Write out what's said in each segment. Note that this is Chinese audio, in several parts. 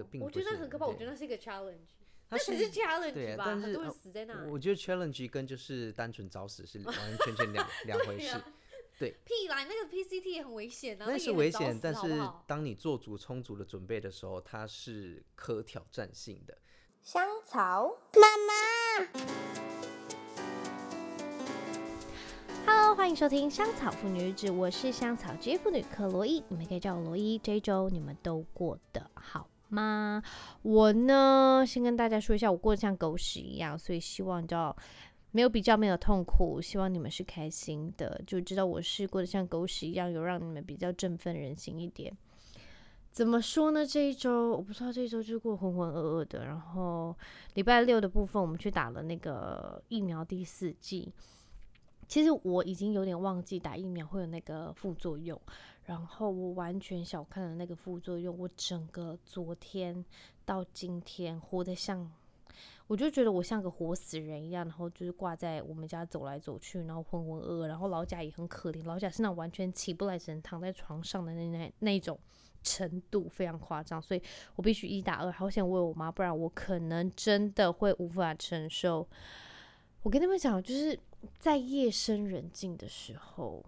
个并不是。我觉得很可怕，我觉得那是一个 challenge，那才是 challenge 吧？很多人死在那。我觉得 challenge 跟就是单纯找死是完完全全两 两回事。对，屁啦，那个 PCT 也很危险啊。那是危险，但是当你做足充足的准备的时候，它是可挑战性的。香草妈妈，Hello，欢迎收听香草妇女日志，我是香草职业妇女克罗伊，你们可以叫我罗伊。这一周你们都过得好吗？我呢，先跟大家说一下，我过得像狗屎一样，所以希望叫。没有比较，没有痛苦，希望你们是开心的，就知道我是过得像狗屎一样，有让你们比较振奋人心一点。怎么说呢？这一周我不知道，这一周就过浑浑噩噩的。然后礼拜六的部分，我们去打了那个疫苗第四剂。其实我已经有点忘记打疫苗会有那个副作用，然后我完全小看了那个副作用。我整个昨天到今天活得像。我就觉得我像个活死人一样，然后就是挂在我们家走来走去，然后浑浑噩噩，然后老贾也很可怜，老贾是那种完全起不来，只能躺在床上的那那那种程度，非常夸张，所以我必须一打二，好想喂我妈，不然我可能真的会无法承受。我跟你们讲，就是在夜深人静的时候，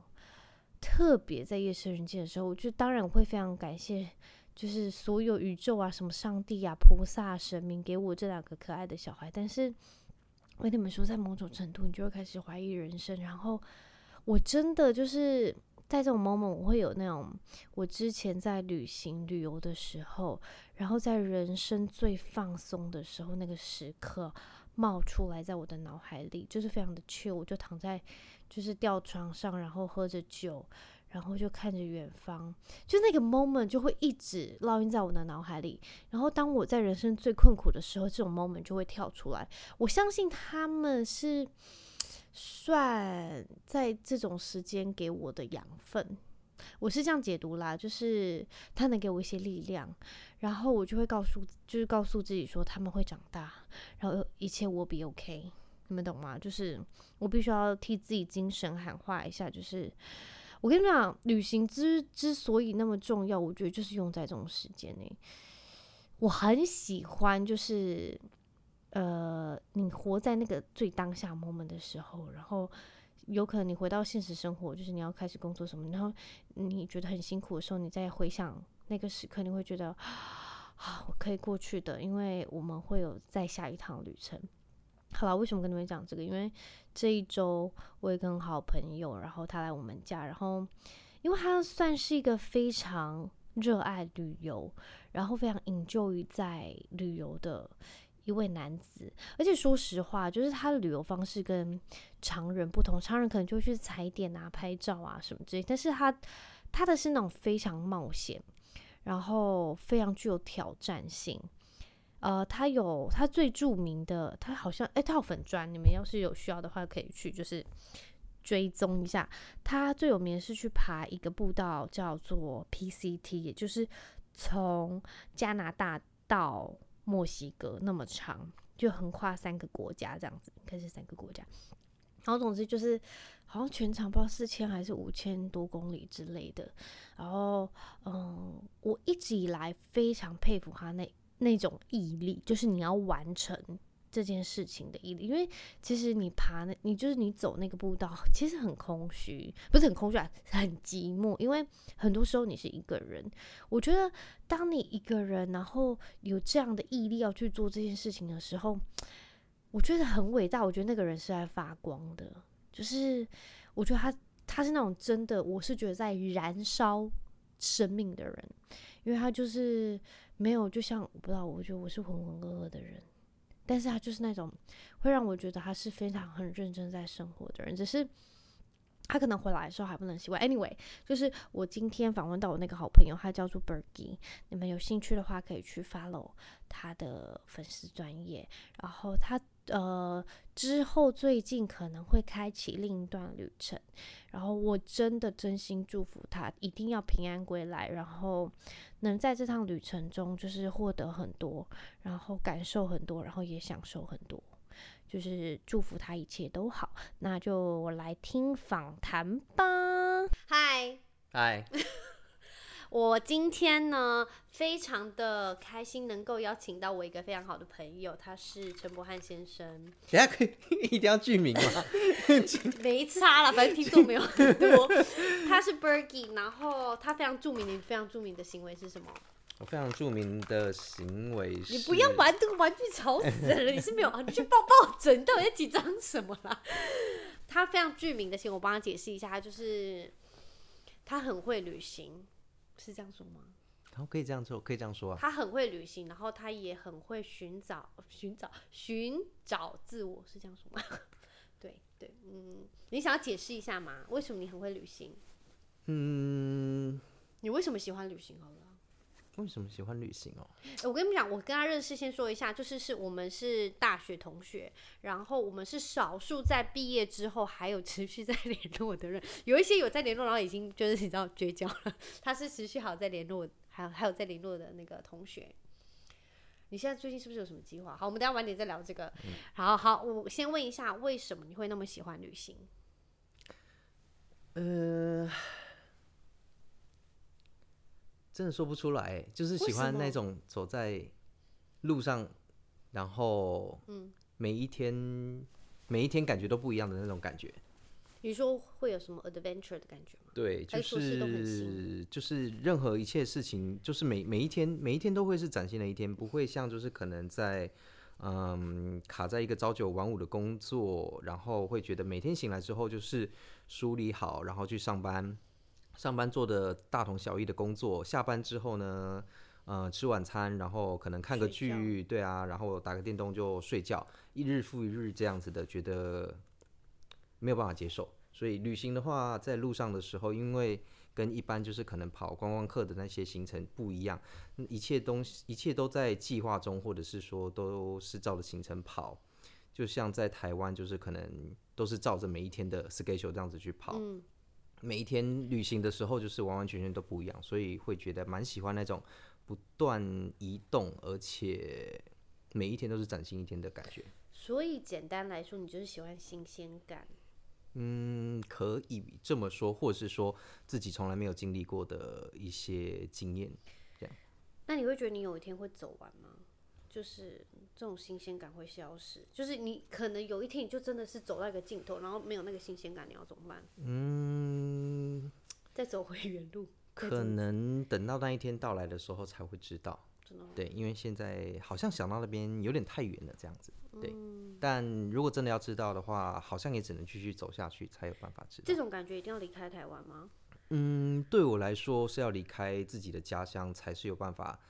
特别在夜深人静的时候，我就当然会非常感谢。就是所有宇宙啊，什么上帝啊、菩萨、神明给我这两个可爱的小孩，但是我跟你们说，在某种程度，你就会开始怀疑人生。然后我真的就是在这种 moment，我会有那种我之前在旅行旅游的时候，然后在人生最放松的时候，那个时刻冒出来，在我的脑海里，就是非常的 chill，我就躺在就是吊床上，然后喝着酒。然后就看着远方，就那个 moment 就会一直烙印在我的脑海里。然后当我在人生最困苦的时候，这种 moment 就会跳出来。我相信他们是算在这种时间给我的养分，我是这样解读啦，就是他能给我一些力量，然后我就会告诉，就是告诉自己说他们会长大，然后一切我比 OK，你们懂吗？就是我必须要替自己精神喊话一下，就是。我跟你们讲，旅行之之所以那么重要，我觉得就是用在这种时间内。我很喜欢，就是呃，你活在那个最当下 moment 的时候，然后有可能你回到现实生活，就是你要开始工作什么，然后你觉得很辛苦的时候，你再回想那个时刻，你会觉得啊，我可以过去的，因为我们会有再下一趟旅程。好了，为什么跟你们讲这个？因为这一周我也跟好朋友，然后他来我们家，然后因为他算是一个非常热爱旅游，然后非常 enjoy 在旅游的一位男子。而且说实话，就是他的旅游方式跟常人不同，常人可能就会去踩点啊、拍照啊什么之类，但是他他的是那种非常冒险，然后非常具有挑战性。呃，他有他最著名的，他好像哎，他有粉砖，你们要是有需要的话，可以去就是追踪一下。他最有名的是去爬一个步道，叫做 PCT，也就是从加拿大到墨西哥那么长，就横跨三个国家这样子，应该是三个国家。然后总之就是好像全长不知道四千还是五千多公里之类的。然后嗯，我一直以来非常佩服他那。那种毅力，就是你要完成这件事情的毅力。因为其实你爬那，你就是你走那个步道，其实很空虚，不是很空虚啊，很寂寞。因为很多时候你是一个人。我觉得，当你一个人，然后有这样的毅力要去做这件事情的时候，我觉得很伟大。我觉得那个人是在发光的，就是我觉得他他是那种真的，我是觉得在燃烧生命的人，因为他就是。没有，就像我不知道，我觉得我是浑浑噩噩的人，但是他就是那种会让我觉得他是非常很认真在生活的人，只是他可能回来的时候还不能习惯。Anyway，就是我今天访问到我那个好朋友，他叫做 Bergie，你们有兴趣的话可以去 follow 他的粉丝专业，然后他。呃，之后最近可能会开启另一段旅程，然后我真的真心祝福他一定要平安归来，然后能在这趟旅程中就是获得很多，然后感受很多，然后也享受很多，就是祝福他一切都好。那就我来听访谈吧。嗨，嗨。我今天呢，非常的开心，能够邀请到我一个非常好的朋友，他是陈柏翰先生。等下可以 一定要剧名吗？没差了，反正听众没有很多。他是 Bergie，然后他非常著名的、非常著名的行为是什么？我非常著名的行为是……你不要玩这个玩具，吵死了！你是没有啊？你去抱抱枕，你到底在紧张什么啦？他非常著名的行为，我帮他解释一下，他就是他很会旅行，是这样说吗？然后可以这样做，可以这样说啊。他很会旅行，然后他也很会寻找、寻找、寻找自我，是这样说吗？对对，嗯，你想要解释一下吗？为什么你很会旅行？嗯，你为什么喜欢旅行？好了。为什么喜欢旅行哦？我跟你们讲，我跟他认识，先说一下，就是是我们是大学同学，然后我们是少数在毕业之后还有持续在联络的人，有一些有在联络，然后已经就是你知道绝交了。他是持续好在联络，还有 还有在联络的那个同学。你现在最近是不是有什么计划？好，我们等下晚点再聊这个。嗯、好好，我先问一下，为什么你会那么喜欢旅行？呃。真的说不出来，就是喜欢那种走在路上，然后嗯每一天、嗯、每一天感觉都不一样的那种感觉。你说会有什么 adventure 的感觉吗？对，就是就是任何一切事情，就是每每一天每一天都会是崭新的一天，不会像就是可能在嗯卡在一个朝九晚五的工作，然后会觉得每天醒来之后就是梳理好，然后去上班。上班做的大同小异的工作，下班之后呢，呃，吃晚餐，然后可能看个剧，对啊，然后打个电动就睡觉，一日复一日这样子的，觉得没有办法接受。所以旅行的话，在路上的时候，因为跟一般就是可能跑观光客的那些行程不一样，一切东西一切都在计划中，或者是说都是照着行程跑，就像在台湾，就是可能都是照着每一天的 schedule 这样子去跑。嗯每一天旅行的时候，就是完完全全都不一样，所以会觉得蛮喜欢那种不断移动，而且每一天都是崭新一天的感觉。所以简单来说，你就是喜欢新鲜感。嗯，可以这么说，或者是说自己从来没有经历过的一些经验，这样。那你会觉得你有一天会走完吗？就是这种新鲜感会消失，就是你可能有一天你就真的是走到一个尽头，然后没有那个新鲜感，你要怎么办？嗯，再走回原路。可能等到那一天到来的时候才会知道。真的？对，因为现在好像想到那边有点太远了，这样子。对。嗯。但如果真的要知道的话，好像也只能继续走下去才有办法知道。这种感觉一定要离开台湾吗？嗯，对我来说是要离开自己的家乡才是有办法。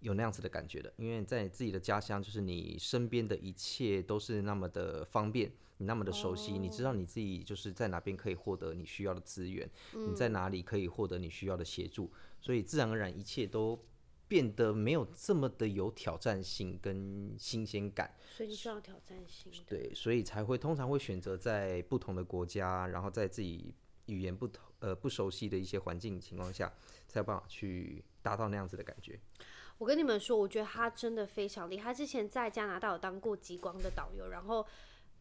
有那样子的感觉的，因为在自己的家乡，就是你身边的一切都是那么的方便，你那么的熟悉，你知道你自己就是在哪边可以获得你需要的资源，你在哪里可以获得你需要的协助，所以自然而然一切都变得没有这么的有挑战性跟新鲜感。所以你需要挑战性。对，所以才会通常会选择在不同的国家，然后在自己语言不同呃不熟悉的一些环境情况下，才有办法去达到那样子的感觉。我跟你们说，我觉得他真的非常厉害。他之前在加拿大有当过极光的导游，然后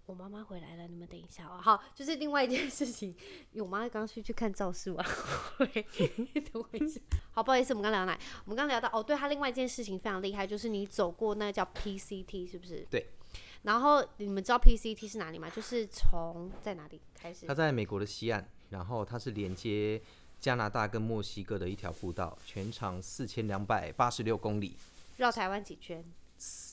我妈妈回来了，你们等一下哦。好，就是另外一件事情，因为我妈刚刚去去看赵氏晚会，等我一下。好，不好意思，我们刚聊到哪？我们刚聊到哦，对，他另外一件事情非常厉害，就是你走过那个叫 PCT 是不是？对。然后你们知道 PCT 是哪里吗？就是从在哪里开始？他在美国的西岸，然后它是连接。加拿大跟墨西哥的一条步道，全长四千两百八十六公里，绕台湾几圈？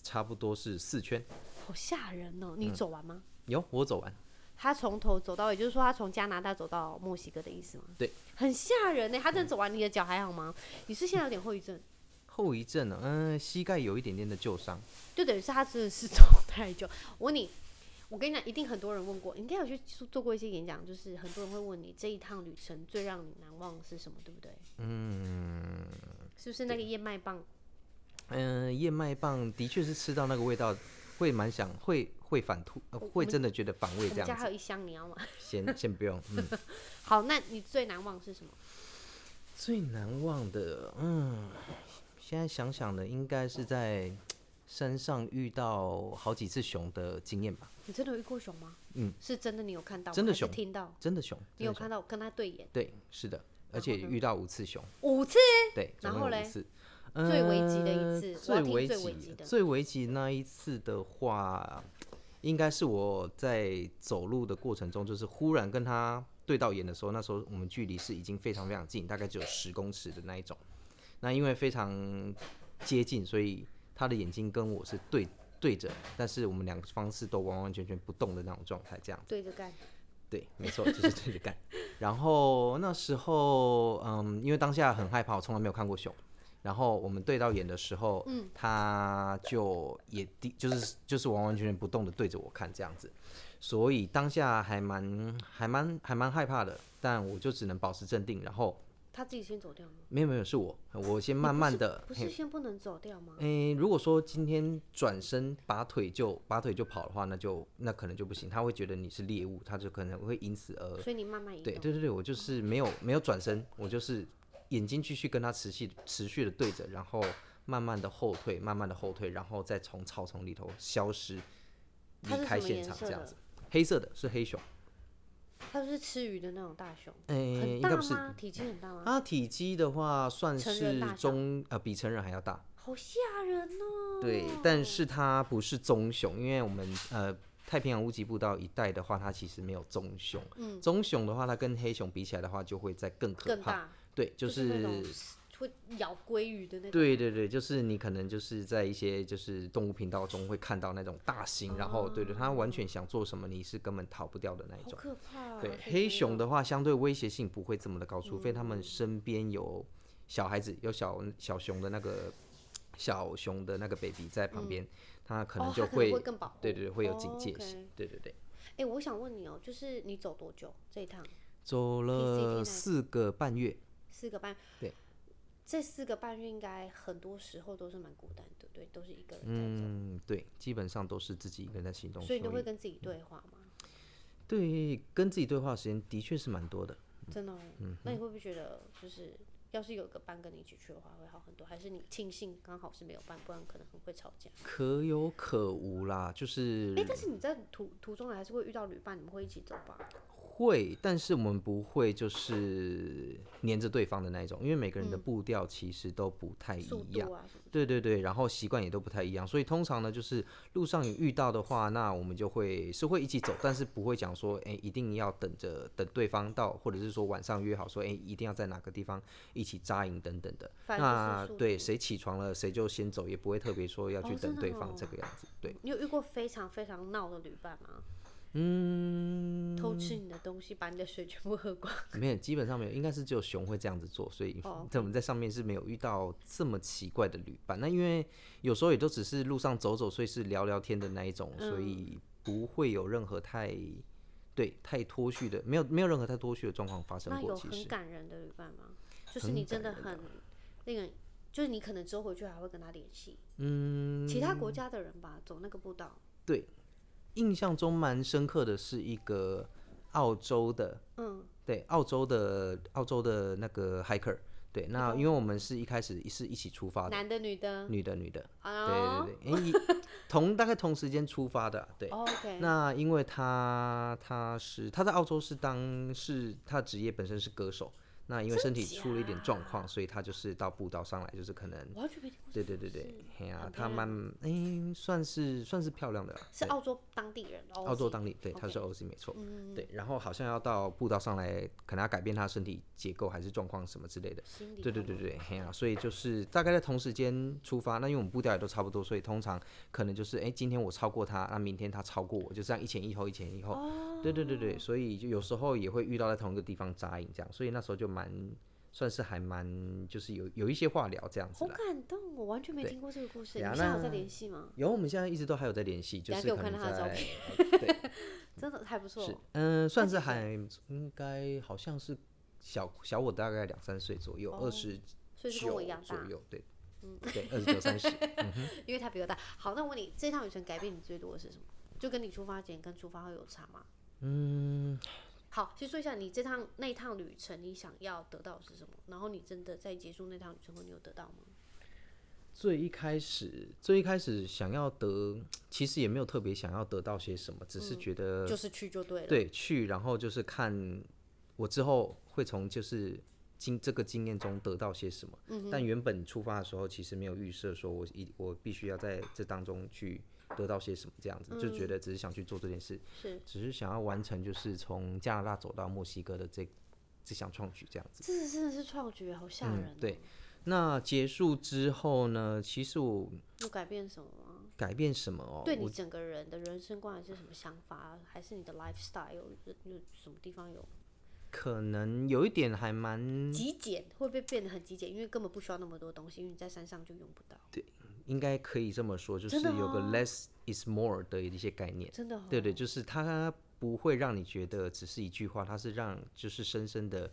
差不多是四圈。好吓人哦！你走完吗？嗯、有，我走完。他从头走到尾，就是说他从加拿大走到墨西哥的意思吗？对。很吓人呢，他真的走完，你的脚还好吗？你是现在有点后遗症？后遗症呢？嗯，膝盖有一点点的旧伤。就等于是他真的是走太久。我问你。我跟你讲，一定很多人问过，你应该有去做过一些演讲，就是很多人会问你这一趟旅程最让你难忘的是什么，对不对？嗯，是不是那个燕麦棒？嗯、呃，燕麦棒的确是吃到那个味道会蛮想，会会反吐，呃、会真的觉得反胃这样子。家还有一箱，你要吗？先先不用。嗯，好，那你最难忘是什么？最难忘的，嗯，现在想想的应该是在山上遇到好几次熊的经验吧。你真的有遇过熊吗？嗯，是真的，你有看到？真的熊，听到？真的熊，你有看到跟他对眼？对，是的，而且遇到五次熊，五次，对，然后嘞。最危急的一次最危急最危急的最危急那一次的话，应该是我在走路的过程中，就是忽然跟他对到眼的时候，那时候我们距离是已经非常非常近，大概只有十公尺的那一种。那因为非常接近，所以他的眼睛跟我是对对着，但是我们两个方式都完完全全不动的那种状态，这样子。对着干。对，没错，就是对着干。然后那时候，嗯，因为当下很害怕，我从来没有看过熊。然后我们对到眼的时候，嗯，他就也低，就是就是完完全全不动的对着我看这样子，所以当下还蛮还蛮还蛮害怕的，但我就只能保持镇定，然后他自己先走掉吗？没有没有，是我，我先慢慢的，不是先不能走掉吗？诶，如果说今天转身拔腿就拔腿就跑的话，那就那可能就不行，他会觉得你是猎物，他就可能会因此而，所以你慢慢移。对对对对，我就是没有没有转身，我就是。眼睛继续跟他持续持续的对着，然后慢慢的后退，慢慢的后退，然后再从草丛里头消失，离开现场这样子。黑色的是黑熊，它是吃鱼的那种大熊，哎？应该不是，体积很大吗？它体积的话算是中呃比成人还要大，好吓人哦。对，但是它不是棕熊，因为我们呃太平洋屋脊步道一带的话，它其实没有棕熊。嗯，棕熊的话，它跟黑熊比起来的话，就会再更可怕。对，就是、就是、那种会咬鲑鱼的那种。对对对，就是你可能就是在一些就是动物频道中会看到那种大型，哦、然后对对，它完全想做什么，你是根本逃不掉的那一种。好可怕、啊。对，黑熊的话相对威胁性不会这么的高，除非他们身边有小孩子，有小小熊的那个小熊的那个 baby 在旁边，它、嗯、可能就会，哦、会更保护。对对对，会有警戒哦、性。okay、对对对。哎、欸，我想问你哦，就是你走多久这一趟？走了四个半月。四个半，对，这四个半月应该很多时候都是蛮孤单的，对，都是一个人在走。嗯，对，基本上都是自己一个人在行动。所以你都会跟自己对话吗？对，跟自己对话的时间的确是蛮多的。真的哦，嗯，那你会不会觉得，就是要是有个伴跟你一起去的话，会好很多？还是你庆幸刚好是没有伴，不然可能很会吵架？可有可无啦，就是。哎、欸，但是你在途途中还是会遇到旅伴，你们会一起走吧？会，但是我们不会就是黏着对方的那一种，因为每个人的步调其实都不太一样。啊、对对对，然后习惯也都不太一样，所以通常呢，就是路上有遇到的话，那我们就会是会一起走，但是不会讲说，哎，一定要等着等对方到，或者是说晚上约好说，哎，一定要在哪个地方一起扎营等等的。那对，谁起床了，谁就先走，也不会特别说要去等对方这个样子。哦、对，你有遇过非常非常闹的旅伴吗？嗯，偷吃你的东西，把你的水全部喝光。没有，基本上没有，应该是只有熊会这样子做，所以 在我们在上面是没有遇到这么奇怪的旅伴。那因为有时候也都只是路上走走，所以是聊聊天的那一种，嗯、所以不会有任何太对太脱序的，没有没有任何太脱序的状况发生过。那有很感人的旅伴吗？就是你真的很那个，就是你可能之后回去还会跟他联系。嗯，其他国家的人吧，走那个步道。对。印象中蛮深刻的是一个澳洲的，嗯，对，澳洲的澳洲的那个 hiker，对，那因为我们是一开始是一起出发的，男的女的，女的女的，哦、对对对，欸、同大概同时间出发的、啊，对、哦 okay、那因为他他是他在澳洲是当是他职业本身是歌手。那因为身体出了一点状况，所以他就是到步道上来，就是可能，对对对对，嘿呀，他蛮哎，算是算是漂亮的，是澳洲当地人，澳洲当地，对，他是 OZ 没错，对，然后好像要到步道上来，可能要改变他身体结构还是状况什么之类的，对对对对，嘿呀，所以就是大概在同时间出发，那因为我们步调也都差不多，所以通常可能就是哎，今天我超过他，那明天他超过我，就这样一前一后一前一后，对对对对，所以就有时候也会遇到在同一个地方扎营这样，所以那时候就。蛮算是还蛮，就是有有一些话聊这样子。好感动，我完全没听过这个故事。你们现在有在联系吗？有，我们现在一直都还有在联系。就是给我看他的照片。对，真的还不错。是，嗯，算是还应该好像是小小我大概两三岁左右，二十九左右。对，嗯，对，二十九三十。因为他比较大。好，那我问你，这趟旅程改变你最多的是什么？就跟你出发前跟出发后有差吗？嗯。好，先说一下你这趟那趟旅程，你想要得到的是什么？然后你真的在结束那趟旅程后，你有得到吗？最一开始，最一开始想要得，其实也没有特别想要得到些什么，只是觉得、嗯、就是去就对了。对，去，然后就是看我之后会从就是经这个经验中得到些什么。嗯、但原本出发的时候，其实没有预设说我一我必须要在这当中去得到些什么，这样子、嗯、就觉得只是想去做这件事，是只是想要完成就是从加拿大走到墨西哥的这这项创举这样子。这是真的是创举，好吓人、哦嗯。对，那结束之后呢？其实我有改变什么吗？改变什么哦？对你整个人的人生观还是什么想法？还是你的 lifestyle 有有什么地方有？可能有一点还蛮极简，会不会变得很极简？因为根本不需要那么多东西，因为你在山上就用不到。对，应该可以这么说，就是有个 less is more 的一些概念。真的、哦，对对，就是它不会让你觉得只是一句话，它是让就是深深的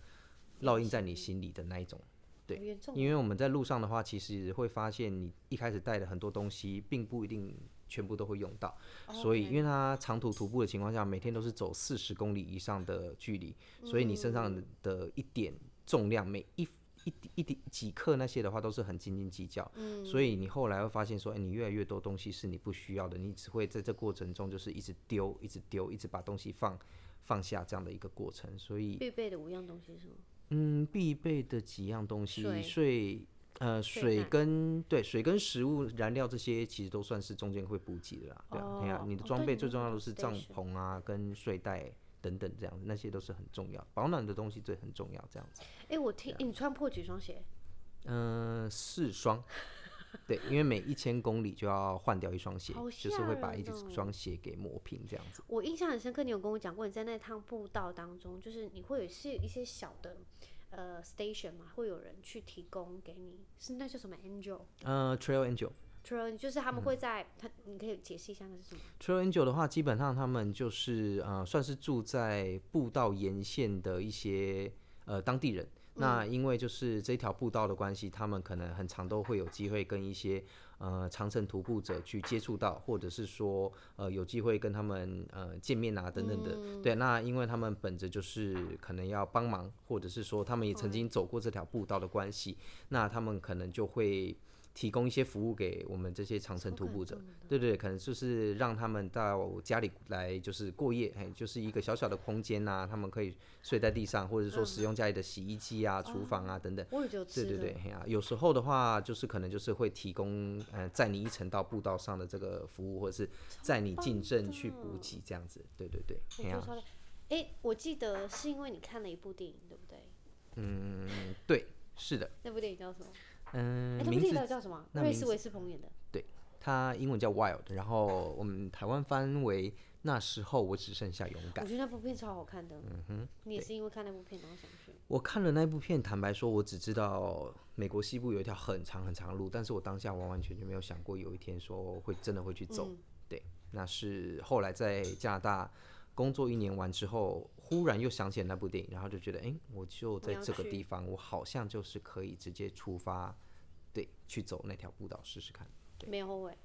烙印在你心里的那一种。对，因为我们在路上的话，其实会发现你一开始带的很多东西，并不一定全部都会用到。所以，因为它长途徒步的情况下，每天都是走四十公里以上的距离，所以你身上的一点重量，每一一一点几克那些的话，都是很斤斤计较。所以你后来会发现说，哎，你越来越多东西是你不需要的，你只会在这过程中就是一直丢，一直丢，一直把东西放放下这样的一个过程。所以必备的五样东西是吗？嗯，必备的几样东西，水，水呃，水跟对水跟食物、燃料这些，其实都算是中间会补给的啦。对啊，你的装备最重要的是帐篷啊，哦、跟睡袋等等这样，那些都是很重要，保暖的东西最很重要这样子。哎、欸，我听、欸、你穿破几双鞋？嗯、呃，四双。对，因为每一千公里就要换掉一双鞋，喔、就是会把一双鞋给磨平这样子。我印象很深刻，你有跟我讲过，你在那趟步道当中，就是你会有是一些小的呃 station 嘛，会有人去提供给你，是那叫什么 angel？呃，trail angel，trail 就是他们会在他，你可以解释一下那是什么？trail angel 的话，基本上他们就是呃，算是住在步道沿线的一些呃当地人。那因为就是这条步道的关系，他们可能很常都会有机会跟一些呃长城徒步者去接触到，或者是说呃有机会跟他们呃见面啊等等的。嗯、对，那因为他们本着就是可能要帮忙，或者是说他们也曾经走过这条步道的关系，那他们可能就会。提供一些服务给我们这些长城徒步者，对对，可能就是让他们到家里来，就是过夜，哎，就是一个小小的空间呐，他们可以睡在地上，或者说使用家里的洗衣机啊、厨房啊等等。对对对，啊，有时候的话，就是可能就是会提供，嗯，载你一程到步道上的这个服务，或者是载你进镇去补给这样子。对对对，哎，我记得是因为你看了一部电影，对不对？嗯，对，是的。那部电影叫什么？嗯，欸、名字叫什么？瑞斯维斯彭演的。对，他英文叫 Wild，然后我们台湾翻为那时候我只剩下勇敢。我觉得那部片超好看的。嗯哼，你也是因为看那部片然后想去？我看了那部片，坦白说，我只知道美国西部有一条很长很长的路，但是我当下完完全全没有想过有一天说会真的会去走。嗯、对，那是后来在加拿大工作一年完之后，忽然又想起了那部电影，然后就觉得，哎、欸，我就在这个地方，我，好像就是可以直接出发。对，去走那条步道试试看。没有后悔，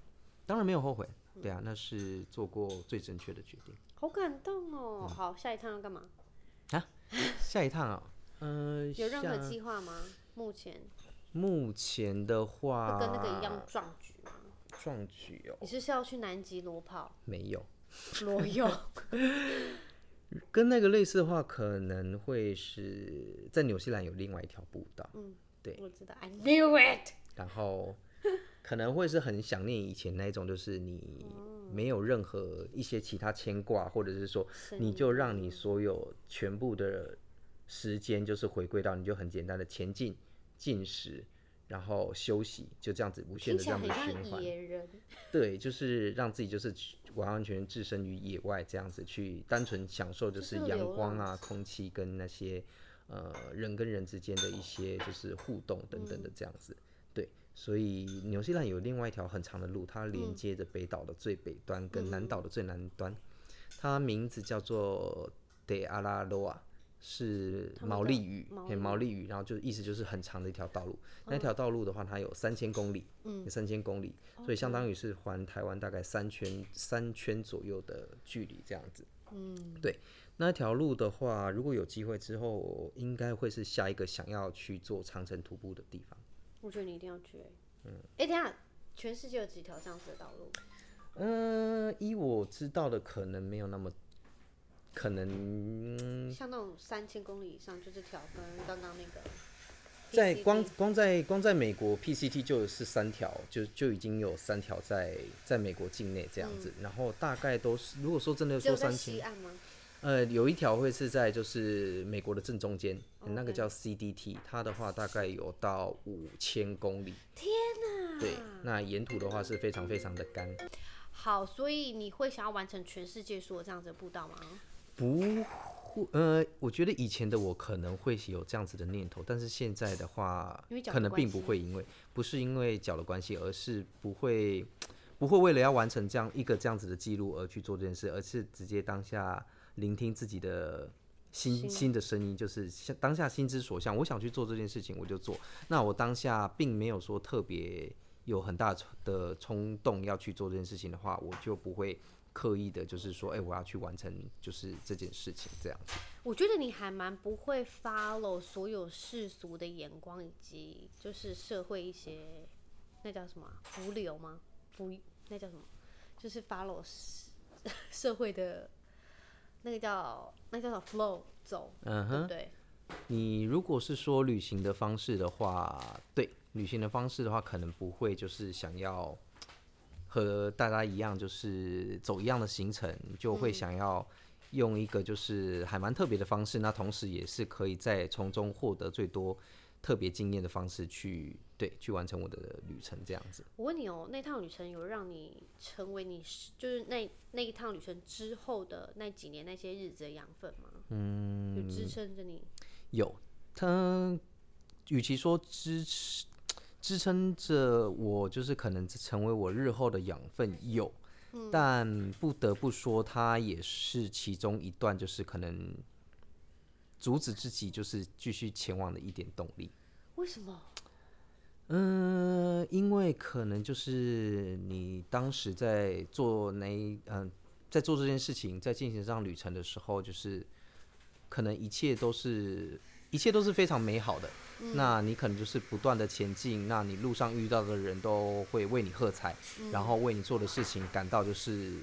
当然没有后悔。对啊，那是做过最正确的决定。好感动哦！嗯、好，下一趟要干嘛？啊？下一趟啊？嗯、呃，有任何计划吗？目前？目前的话，跟那个一样壮举吗？壮举哦。你是是要去南极裸跑？没有。裸泳。跟那个类似的话，可能会是在纽西兰有另外一条步道。嗯。对，我知道，I knew it。然后 可能会是很想念以前那种，就是你没有任何一些其他牵挂，或者是说，你就让你所有全部的时间就是回归到你就很简单的前进、进食，然后休息，就这样子无限的这样的循环。对，就是让自己就是完完全全置身于野外，这样子去单纯享受就是阳光啊、空气跟那些。呃，人跟人之间的一些就是互动等等的这样子，嗯、对，所以纽西兰有另外一条很长的路，它连接着北岛的最北端跟南岛的最南端，嗯、它名字叫做 De Araroa，是毛利语，嘿，毛利语，然后就意思就是很长的一条道路。嗯、那条道路的话，它有三千公里，嗯，有三千公里，所以相当于是环台湾大概三圈三圈左右的距离这样子，嗯，对。那条路的话，如果有机会之后，应该会是下一个想要去做长城徒步的地方。我觉得你一定要去、欸。嗯，哎、欸，等下，全世界有几条这样子的道路？嗯、呃，依我知道的，可能没有那么可能。像那种三千公里以上，就这条跟刚刚那个在光光在光在美国 PCT 就是三条，就就已经有三条在在美国境内这样子，嗯、然后大概都是如果说真的说三千，呃，有一条会是在就是美国的正中间.那个叫 CDT，它的话大概有到五千公里。天哪！对，那沿途的话是非常非常的干。好，所以你会想要完成全世界所有这样子的步道吗？不会，呃，我觉得以前的我可能会有这样子的念头，但是现在的话，可能并不会，因为不是因为脚的关系，而是不会不会为了要完成这样一个这样子的记录而去做这件事，而是直接当下聆听自己的心心的声音，就是当下心之所向，我想去做这件事情，我就做。那我当下并没有说特别。有很大的冲动要去做这件事情的话，我就不会刻意的，就是说，哎、欸，我要去完成就是这件事情这样子。我觉得你还蛮不会 follow 所有世俗的眼光以及就是社会一些那叫什么浮流吗？浮那叫什么？就是 follow 社会的那个叫那个叫什么 flow 走，嗯哼，对，对。你如果是说旅行的方式的话，对。旅行的方式的话，可能不会就是想要和大家一样，就是走一样的行程，就会想要用一个就是还蛮特别的方式，那同时也是可以在从中获得最多特别经验的方式去对去完成我的旅程这样子。我问你哦，那趟旅程有让你成为你就是那那一趟旅程之后的那几年那些日子的养分吗？嗯，有支撑着你？有，他与其说支持。支撑着我，就是可能成为我日后的养分有，嗯，但不得不说，它也是其中一段，就是可能阻止自己就是继续前往的一点动力。为什么？嗯、呃，因为可能就是你当时在做那嗯、呃，在做这件事情，在进行这趟旅程的时候，就是可能一切都是一切都是非常美好的。那你可能就是不断的前进，那你路上遇到的人都会为你喝彩，然后为你做的事情感到就是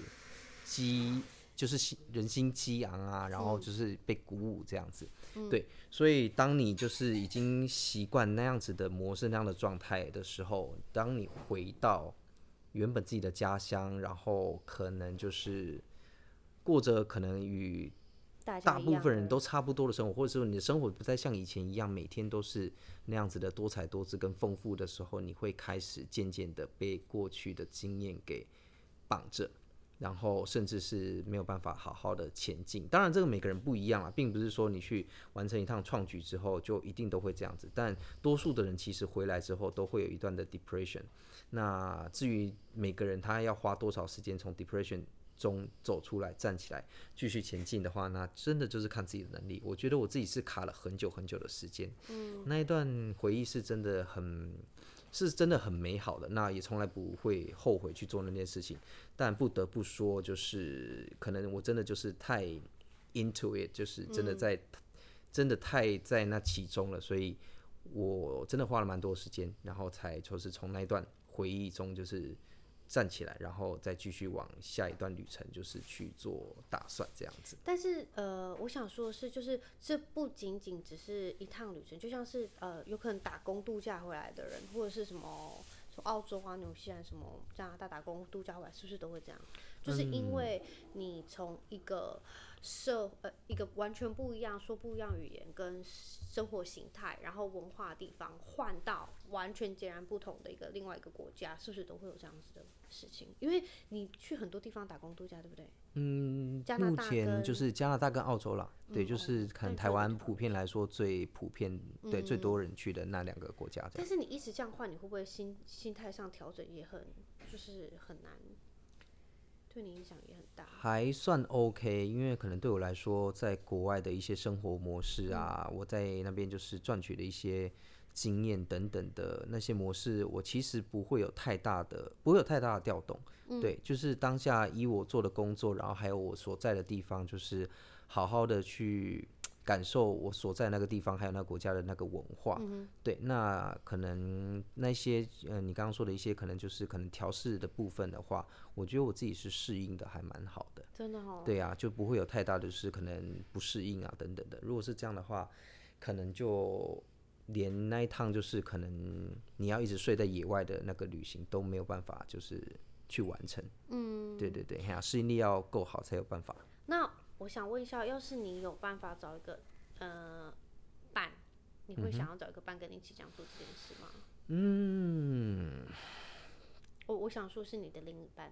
激，就是人心激昂啊，然后就是被鼓舞这样子。对，所以当你就是已经习惯那样子的模式、那样的状态的时候，当你回到原本自己的家乡，然后可能就是过着可能与大部分人都差不多的生活，或者说你的生活不再像以前一样，每天都是那样子的多彩多姿跟丰富的时候，你会开始渐渐的被过去的经验给绑着，然后甚至是没有办法好好的前进。当然，这个每个人不一样啊，并不是说你去完成一趟创举之后就一定都会这样子。但多数的人其实回来之后都会有一段的 depression。那至于每个人他要花多少时间从 depression 中走出来，站起来，继续前进的话，那真的就是看自己的能力。我觉得我自己是卡了很久很久的时间，嗯，那一段回忆是真的很，是真的很美好的。那也从来不会后悔去做那件事情。但不得不说，就是可能我真的就是太 into it，就是真的在，嗯、真的太在那其中了。所以我真的花了蛮多时间，然后才就是从那一段回忆中就是。站起来，然后再继续往下一段旅程，就是去做打算这样子。但是，呃，我想说的是，就是这不仅仅只是一趟旅程，就像是呃，有可能打工度假回来的人，或者是什么从澳洲啊、纽西兰什么加拿大打工度假回来，是不是都会这样？就是因为你从一个。社呃一个完全不一样，说不一样语言跟生活形态，然后文化地方换到完全截然不同的一个另外一个国家，是不是都会有这样子的事情？因为你去很多地方打工度假，对不对？嗯，目前就是加拿大跟澳洲啦，嗯、对，就是可能台湾普遍来说最普遍，嗯、对最多人去的那两个国家。但是你一直这样换，你会不会心心态上调整也很就是很难？对你影响也很大，还算 OK，因为可能对我来说，在国外的一些生活模式啊，嗯、我在那边就是赚取的一些经验等等的那些模式，我其实不会有太大的，不会有太大的调动。嗯、对，就是当下以我做的工作，然后还有我所在的地方，就是好好的去。感受我所在那个地方，还有那个国家的那个文化，嗯、对，那可能那些呃，你刚刚说的一些，可能就是可能调试的部分的话，我觉得我自己是适应的还蛮好的，真的哦，对啊，就不会有太大的是可能不适应啊等等的。如果是这样的话，可能就连那一趟就是可能你要一直睡在野外的那个旅行都没有办法，就是去完成。嗯，对对对，呀，适应力要够好才有办法。那我想问一下，要是你有办法找一个呃伴，你会想要找一个伴跟你一起这样做这件事吗？嗯，我我想说是你的另一半。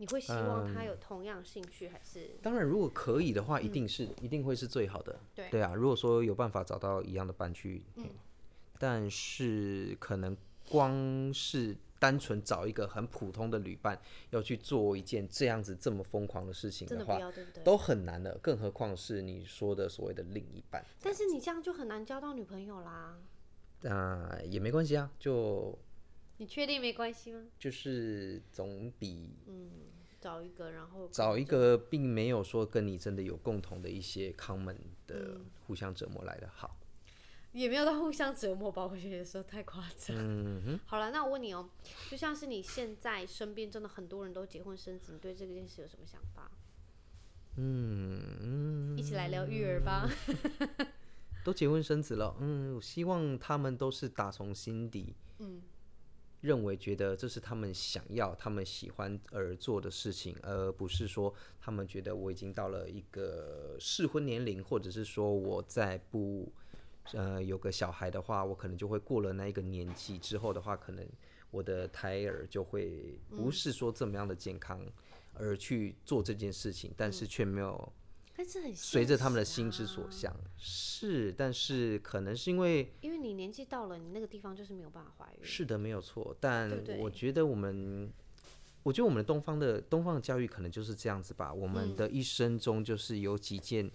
你会希望他有同样兴趣，还是、嗯？当然，如果可以的话，一定是、嗯、一定会是最好的。对对啊，如果说有办法找到一样的伴侣，嗯，但是可能光是单纯找一个很普通的旅伴，要去做一件这样子这么疯狂的事情的话，的对对，都很难的。更何况是你说的所谓的另一半。但是你这样就很难交到女朋友啦。那、呃，也没关系啊，就。你确定没关系吗？就是总比嗯找一个，然后找一个并没有说跟你真的有共同的一些 common 的互相折磨来的好，也没有到互相折磨吧？我觉得说太夸张。嗯哼。好了，那我问你哦，就像是你现在身边真的很多人都结婚生子，你对这件事有什么想法？嗯，一起来聊育儿吧。都结婚生子了，嗯，我希望他们都是打从心底，嗯。认为觉得这是他们想要、他们喜欢而做的事情，而不是说他们觉得我已经到了一个适婚年龄，或者是说我再不呃有个小孩的话，我可能就会过了那一个年纪之后的话，可能我的胎儿就会不是说这么样的健康而去做这件事情，但是却没有。随着他们的心之所向，是，但是可能是因为因为你年纪到了，你那个地方就是没有办法怀孕。是的，没有错。但我觉得我们，我觉得我们的东方的东方的教育可能就是这样子吧。我们的一生中就是有几件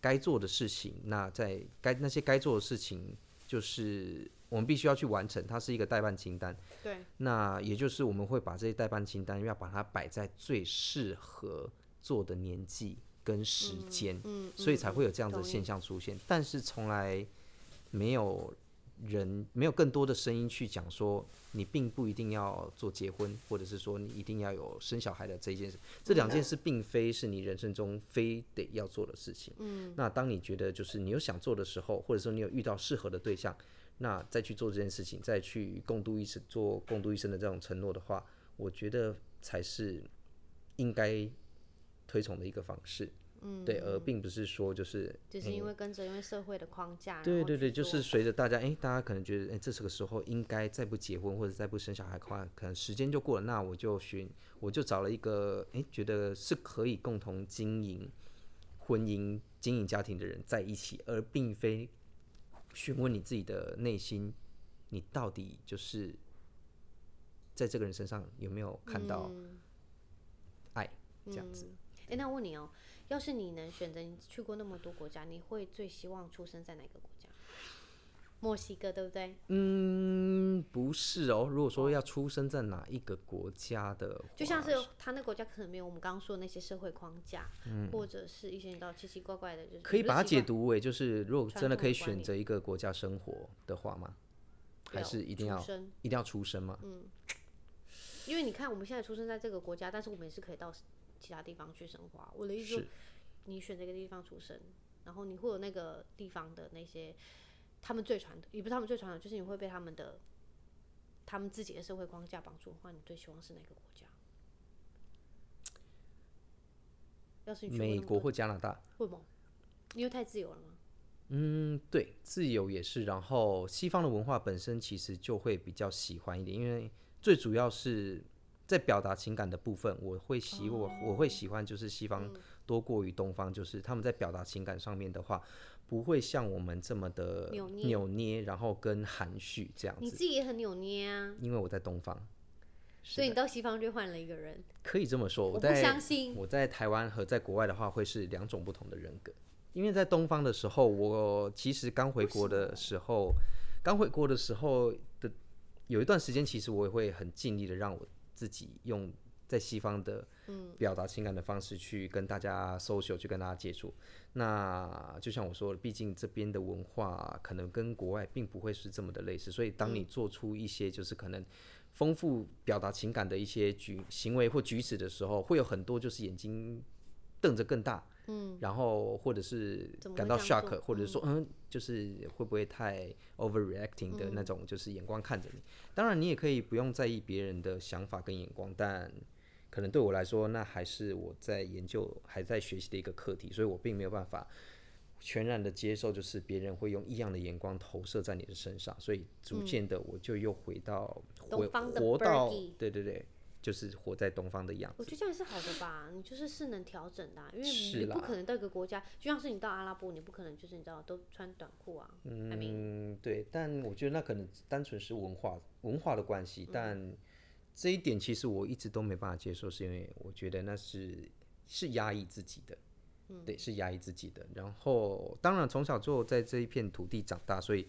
该做的事情，那在该那些该做的事情，就是我们必须要去完成，它是一个代办清单。对。那也就是我们会把这些代办清单要把它摆在最适合做的年纪。跟时间，嗯嗯，所以才会有这样子的现象出现。嗯，但是从来没有人，没有更多的声音去讲说，你并不一定要做结婚，或者是说你一定要有生小孩的这一件事。这两件事并非是你人生中非得要做的事情。嗯，那当你觉得就是你有想做的时候，或者说你有遇到适合的对象，那再去做这件事情，再去共度一生，做共度一生的这种承诺的话，我觉得才是应该。推崇的一个方式，嗯，对，而并不是说就是，就是因为跟着因为社会的框架，对对对，就是随着大家，哎、欸，大家可能觉得，哎、欸，这是个时候应该再不结婚或者再不生小孩的话，可能时间就过了，那我就寻，我就找了一个，哎、欸，觉得是可以共同经营婚姻、经营家庭的人在一起，而并非询问你自己的内心，你到底就是在这个人身上有没有看到爱，这样子。嗯哎，那我问你哦，要是你能选择，你去过那么多国家，你会最希望出生在哪个国家？墨西哥，对不对？嗯，不是哦。如果说要出生在哪一个国家的，就像是他那个国家可能没有我们刚刚说的那些社会框架，嗯，或者是一些你知道奇奇怪怪的，就是可以把它解读为，就是如果真的可以选择一个国家生活的话吗？还是一定要一定要出生吗？嗯，因为你看我们现在出生在这个国家，但是我们也是可以到。其他地方去生活，我的意思说，你选这个地方出生，然后你会有那个地方的那些，他们最传统，也不是他们最传统，就是你会被他们的，他们自己的社会框架绑住的话，你最希望是哪个国家？要是美国或加拿大，为什么？因为太自由了吗？嗯，对，自由也是。然后西方的文化本身其实就会比较喜欢一点，因为最主要是。在表达情感的部分，我会喜我我会喜欢就是西方多过于东方，就是他们在表达情感上面的话，不会像我们这么的扭捏，扭捏，然后跟含蓄这样子。你自己也很扭捏啊，因为我在东方，所以你到西方就换了一个人。可以这么说，我在我在台湾和在国外的话，会是两种不同的人格。因为在东方的时候，我其实刚回国的时候，刚回国的时候的有一段时间，其实我也会很尽力的让我。自己用在西方的表达情感的方式去跟大家 social，去跟大家接触。那就像我说的，毕竟这边的文化可能跟国外并不会是这么的类似，所以当你做出一些就是可能丰富表达情感的一些举行为或举止的时候，会有很多就是眼睛瞪着更大，嗯，然后或者是感到 shock，或者是说嗯，就是会不会太 overreacting 的那种，就是眼光看着你。嗯、当然，你也可以不用在意别人的想法跟眼光，但可能对我来说，那还是我在研究、还在学习的一个课题，所以我并没有办法全然的接受，就是别人会用异样的眼光投射在你的身上。所以逐渐的，我就又回到、嗯、回活到对对对。就是活在东方的样子，我觉得这样是好的吧。你就是是能调整的、啊，因为你不可能到一个国家，就像是你到阿拉伯，你不可能就是你知道都穿短裤啊。嗯，I mean, 对。但我觉得那可能单纯是文化文化的关系、嗯，但这一点其实我一直都没办法接受，是因为我觉得那是是压抑自己的，嗯，对，是压抑自己的。然后当然从小就在这一片土地长大，所以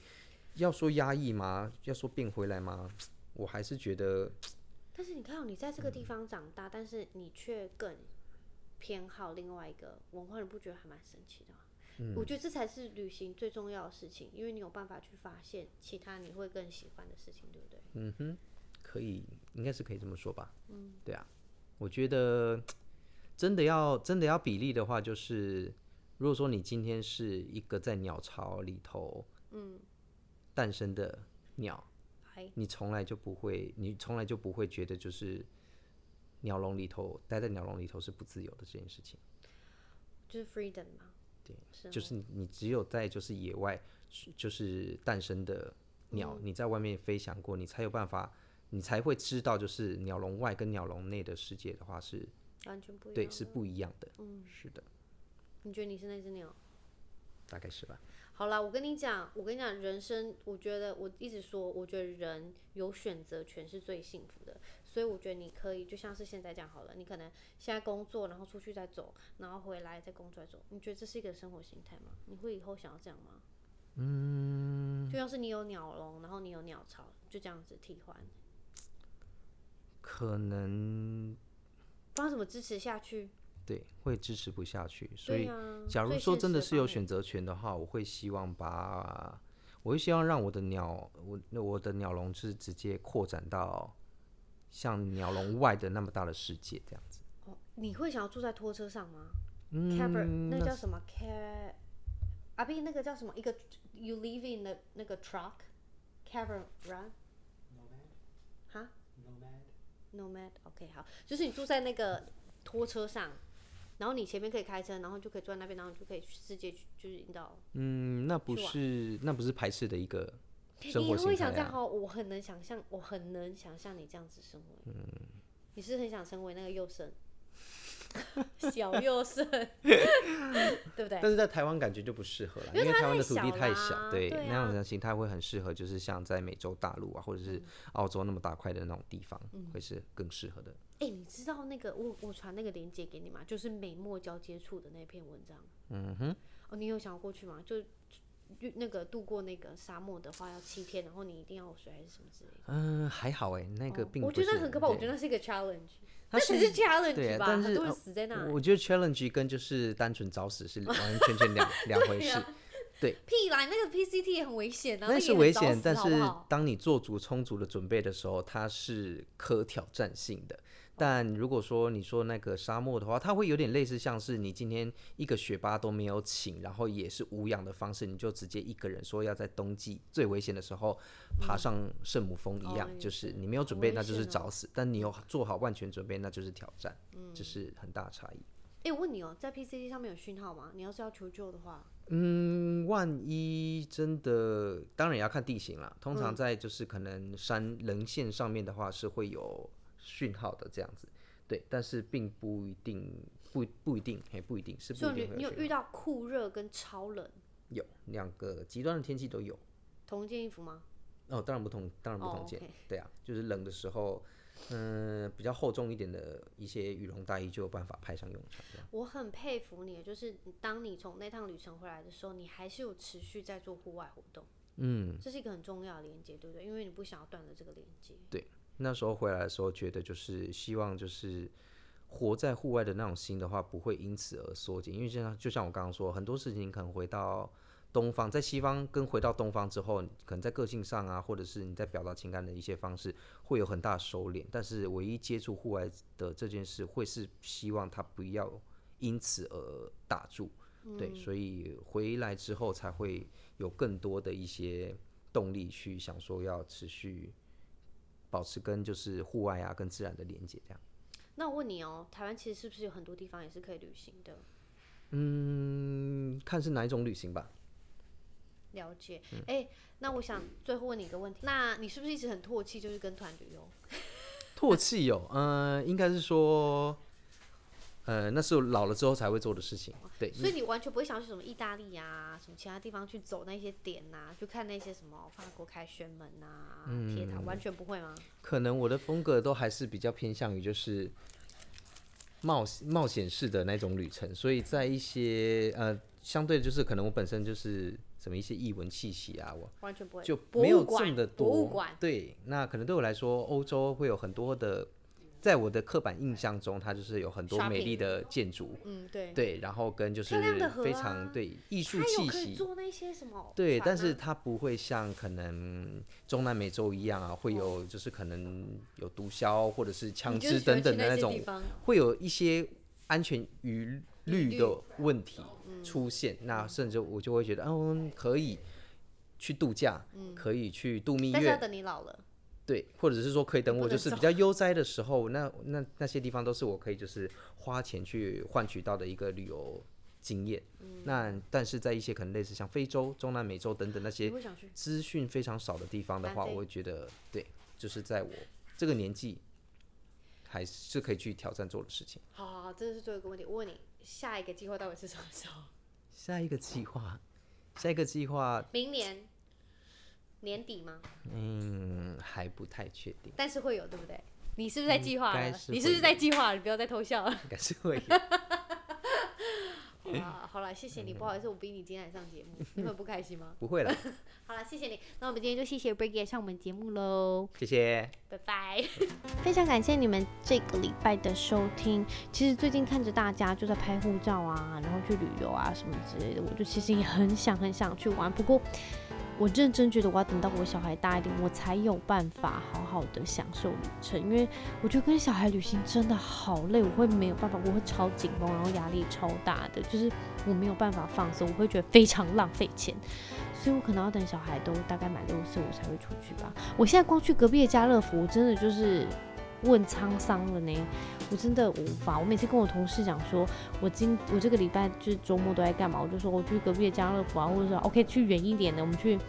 要说压抑吗？要说变回来吗？我还是觉得。但是你看，你在这个地方长大，嗯、但是你却更偏好另外一个文化，你不觉得还蛮神奇的吗？嗯，我觉得这才是旅行最重要的事情，因为你有办法去发现其他你会更喜欢的事情，对不对？嗯哼，可以，应该是可以这么说吧。嗯，对啊，我觉得真的要真的要比例的话，就是如果说你今天是一个在鸟巢里头，嗯，诞生的鸟。你从来就不会，你从来就不会觉得就是鸟笼里头待在鸟笼里头是不自由的这件事情，就是 freedom 嘛。对，是就是你，你只有在就是野外就是诞生的鸟，嗯，你在外面飞翔过，你才有办法，你才会知道就是鸟笼外跟鸟笼内的世界的话是完全不一样，对，是不一样的。嗯，是的。你觉得你是那只鸟？大概是吧。好啦，我跟你讲，我跟你讲，人生，我觉得我一直说，我觉得人有选择权是最幸福的，所以我觉得你可以就像是现在这样好了，你可能现在工作，然后出去再走，然后回来再工作再走，你觉得这是一个生活形态吗？你会以后想要这样吗？嗯，就像是你有鸟笼，然后你有鸟巢，就这样子替换，可能，不知道怎么支持下去。对，会支持不下去。所以，假如说真的是有选择权的话，我会希望把，我会希望让我的鸟，我我的鸟笼是直接扩展到像鸟笼外的那么大的世界这样子。哦，你会想要住在拖车上吗？嗯，Caber, 那叫什么？Car，阿斌，那个叫什么？一个 You live in the 那个 truck，Caravan？Nomad？哈？Nomad？Nomad？OK，好，就是你住在那个拖车上。然后你前面可以开车，然后就可以坐在那边，然后就可以去世界去，就是引导。嗯，那不是那不是排斥的一个生活形态啊。你会想这样？我很能想象，我很能想象你这样子生活。嗯，你是很想成为那个幼生，小幼生，对不对？但是在台湾感觉就不适合了，因为台湾的土地太小，对，那样的形态会很适合，就是像在美洲大陆啊，或者是澳洲那么大块的那种地方，嗯，会是更适合的。哎、欸，你知道那个我我传那个链接给你吗？就是美墨交接处的那篇文章。嗯哼。哦，你有想过去吗？就那个度过那个沙漠的话要七天，然后你一定要有水还是什么之类的？嗯，还好哎，那个并不是。我觉得很可怕，我觉得那是一个 challenge。那只是 challenge 吧，很多人死在那。我觉得 challenge 跟就是单纯找死是完完全全两 两回事。对。屁啦，那个 PCT 也很危险啊。那是危险，但是当你做足充足的准备的时候，它是可挑战性的。但如果说你说那个沙漠的话，它会有点类似，像是你今天一个学霸都没有请，然后也是无氧的方式，你就直接一个人说要在冬季最危险的时候爬上圣母峰一样，嗯，就是你没有准备，那就是找死；但你有做好万全准备，那就是挑战，嗯，这是很大的差异。哎，我问你哦，在 PCT 上面有讯号吗？你要是要求救的话，嗯，万一真的，当然也要看地形了。通常在就是可能山棱线上面的话，是会有。讯号的这样子，对，但是并不一定，不不一定，也，不一定是不一定。所以你有遇到酷热跟超冷？有两个极端的天气都有。同一件衣服吗？哦，当然不同，当然不同件。Oh. 对啊，就是冷的时候，嗯、呃，比较厚重一点的一些羽绒大衣就有办法派上用场。我很佩服你，就是当你从那趟旅程回来的时候，你还是有持续在做户外活动。嗯，这是一个很重要的连接，对不对？因为你不想要断了这个连接。对。那时候回来的时候，觉得就是希望就是活在户外的那种心的话，不会因此而缩减。因为就像就像我刚刚说，很多事情可能回到东方，在西方跟回到东方之后，可能在个性上啊，或者是你在表达情感的一些方式，会有很大的收敛。但是唯一接触户外的这件事，会是希望他不要因此而打住。嗯、对，所以回来之后才会有更多的一些动力去想说要持续保持跟就是户外啊跟自然的连接这样。那我问你哦，台湾其实是不是有很多地方也是可以旅行的？嗯，看是哪一种旅行吧。了解。哎、嗯欸，那我想最后问你一个问题，那你是不是一直很唾弃就是跟团旅游？唾弃哦，嗯、呃，应该是说。呃，那是老了之后才会做的事情，对。所以你完全不会想去什么意大利啊，什么其他地方去走那些点啊，去看那些什么法国凯旋门啊、铁、嗯、塔，完全不会吗？可能我的风格都还是比较偏向于就是冒冒险式的那种旅程，所以在一些呃相对就是可能我本身就是什么一些异文气息啊，我完全不会就没有这么的多。博物馆，对，那可能对我来说，欧洲会有很多的。在我的刻板印象中，它就是有很多美丽的建筑，嗯，对，对，然后跟就是非常对艺术气息，做那些什么，对，但是它不会像可能中南美洲一样啊，会有就是可能有毒枭或者是枪支等等的那种，会有一些安全疑虑的问题出现，那甚至我就会觉得，嗯，可以去度假，可以去度蜜月，但是要等你老了。对，或者是说可以等我就是比较悠哉的时候，那那那些地方都是我可以就是花钱去换取到的一个旅游经验。嗯、那但是在一些可能类似像非洲、中南美洲等等那些资讯非常少的地方的话，我会觉得对，就是在我这个年纪还是可以去挑战做的事情。好，好，好，这是最后一个问题，我问你，下一个计划到底是什么时候？下一个计划，下一个计划，明年。年底吗？嗯，还不太确定。但是会有，对不对？你是不是在计划了？你是不是在计划？你不要再偷笑了。应该是会。好了，好了，谢谢你。不好意思，我逼你今天来上节目，你会不开心吗？不会了。好了，谢谢你。那我们今天就谢谢 Brigitte 上我们节目喽。谢谢。拜拜。非常感谢你们这个礼拜的收听。其实最近看着大家就在拍护照啊，然后去旅游啊什么之类的，我就其实也很想很想去玩。不过。我认真觉得我要等到我小孩大一点，我才有办法好好的享受旅程。因为我觉得跟小孩旅行真的好累，我会没有办法，我会超紧绷，然后压力超大的，就是我没有办法放松，我会觉得非常浪费钱。所以我可能要等小孩都大概满六岁，我才会出去吧。我现在光去隔壁的家乐福，我真的就是。问沧桑了呢，我真的无法。我每次跟我同事讲说，我今我这个礼拜就是周末都在干嘛，我就说我去隔壁的家乐福啊，或者说 OK 去远一点的，我们去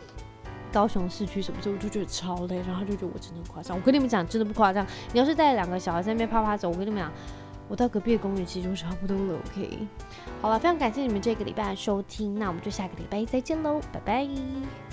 高雄市区什么时候，我就觉得超累，然后他就觉得我真的很夸张。我跟你们讲，真的不夸张。你要是带两个小孩在那边啪啪走，我跟你们讲，我到隔壁的公园其实就差不多了。OK，好了，非常感谢你们这个礼拜的收听，那我们就下个礼拜再见喽，拜拜。